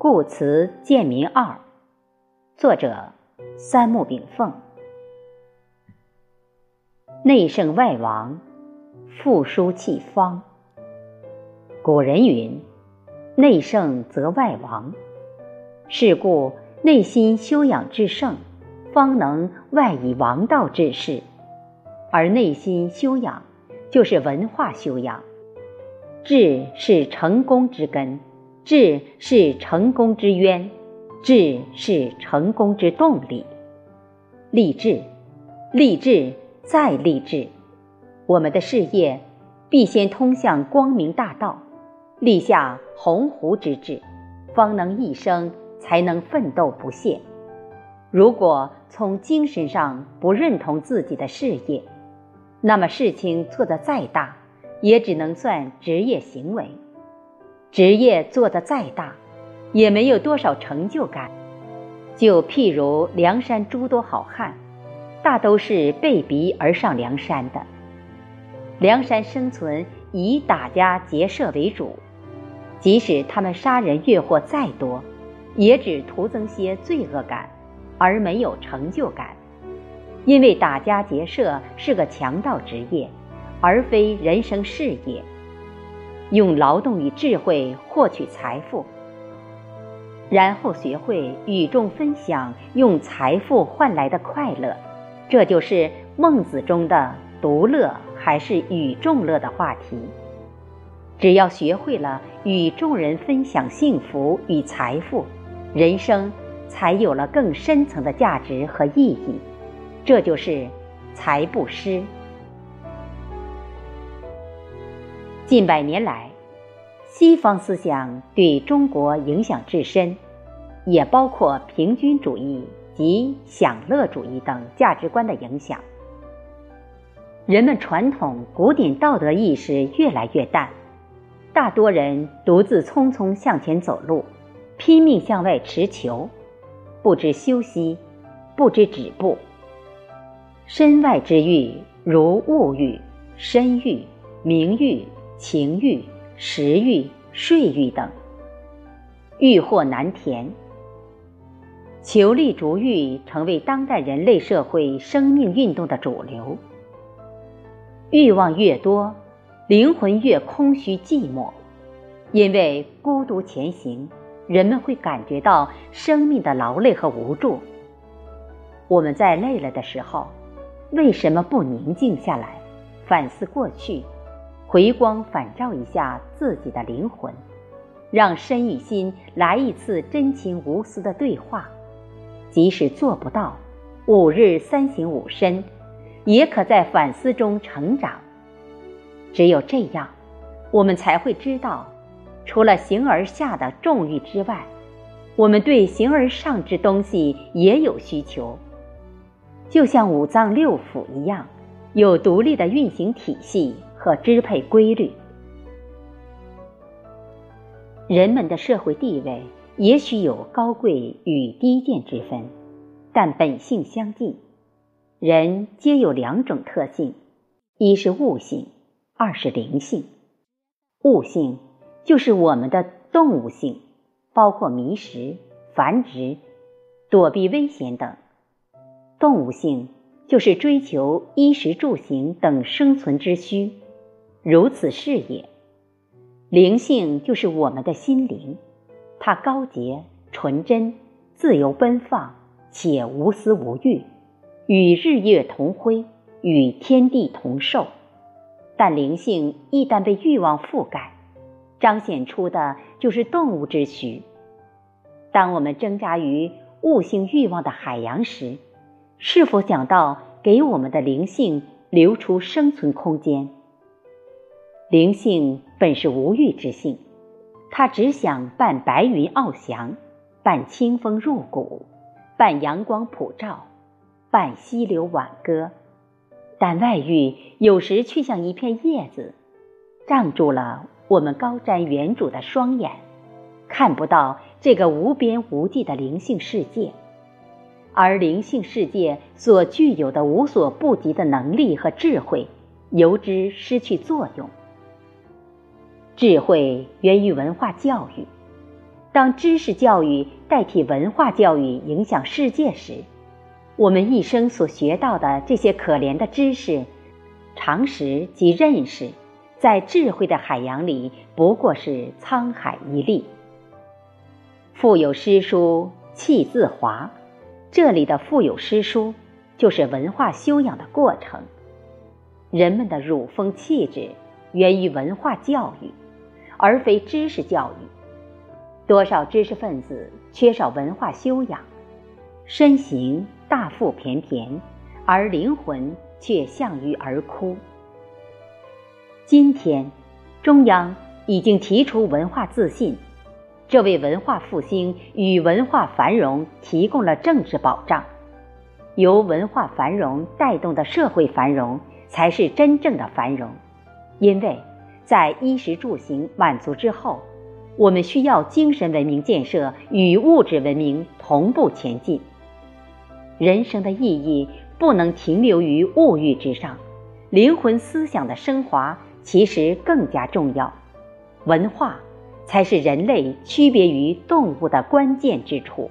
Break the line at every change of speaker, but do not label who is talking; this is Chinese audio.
故辞贱民二，作者三木炳凤。内圣外王，复书气方。古人云：“内圣则外王。”是故内心修养至圣，方能外以王道治世。而内心修养，就是文化修养。智是成功之根。智是成功之渊，智是成功之动力。立志，立志，再立志。我们的事业必先通向光明大道，立下鸿鹄之志，方能一生才能奋斗不懈。如果从精神上不认同自己的事业，那么事情做得再大，也只能算职业行为。职业做得再大，也没有多少成就感。就譬如梁山诸多好汉，大都是被逼而上梁山的。梁山生存以打家劫舍为主，即使他们杀人越货再多，也只徒增些罪恶感，而没有成就感。因为打家劫舍是个强盗职业，而非人生事业。用劳动与智慧获取财富，然后学会与众分享，用财富换来的快乐，这就是孟子中的独乐还是与众乐的话题。只要学会了与众人分享幸福与财富，人生才有了更深层的价值和意义。这就是财不失。近百年来，西方思想对中国影响至深，也包括平均主义及享乐主义等价值观的影响。人们传统古典道德意识越来越淡，大多人独自匆匆向前走路，拼命向外持求，不知休息，不知止步。身外之欲，如物欲、身欲、名欲。情欲、食欲、睡欲等，欲壑难填。求利逐欲成为当代人类社会生命运动的主流。欲望越多，灵魂越空虚寂寞，因为孤独前行，人们会感觉到生命的劳累和无助。我们在累了的时候，为什么不宁静下来，反思过去？回光返照一下自己的灵魂，让身与心来一次真情无私的对话。即使做不到五日三省吾身，也可在反思中成长。只有这样，我们才会知道，除了形而下的重欲之外，我们对形而上之东西也有需求。就像五脏六腑一样，有独立的运行体系。和支配规律，人们的社会地位也许有高贵与低贱之分，但本性相近。人皆有两种特性：一是物性，二是灵性。物性就是我们的动物性，包括觅食、繁殖、躲避危险等；动物性就是追求衣食住行等生存之需。如此是也。灵性就是我们的心灵，它高洁、纯真、自由奔放，且无私无欲，与日月同辉，与天地同寿。但灵性一旦被欲望覆盖，彰显出的就是动物之躯。当我们挣扎于物性欲望的海洋时，是否想到给我们的灵性留出生存空间？灵性本是无欲之性，它只想伴白云翱翔，伴清风入骨，伴阳光普照，伴溪流挽歌。但外欲有时却像一片叶子，障住了我们高瞻远瞩的双眼，看不到这个无边无际的灵性世界。而灵性世界所具有的无所不及的能力和智慧，由之失去作用。智慧源于文化教育。当知识教育代替文化教育影响世界时，我们一生所学到的这些可怜的知识、常识及认识，在智慧的海洋里不过是沧海一粟。腹有诗书气自华，这里的腹有诗书，就是文化修养的过程。人们的儒风气质源于文化教育，而非知识教育。多少知识分子缺少文化修养，身形大腹便便，而灵魂却向鱼而枯。今天，中央已经提出文化自信，这为文化复兴与文化繁荣提供了政治保障。由文化繁荣带动的社会繁荣。才是真正的繁荣，因为，在衣食住行满足之后，我们需要精神文明建设与物质文明同步前进。人生的意义不能停留于物欲之上，灵魂思想的升华其实更加重要。文化才是人类区别于动物的关键之处。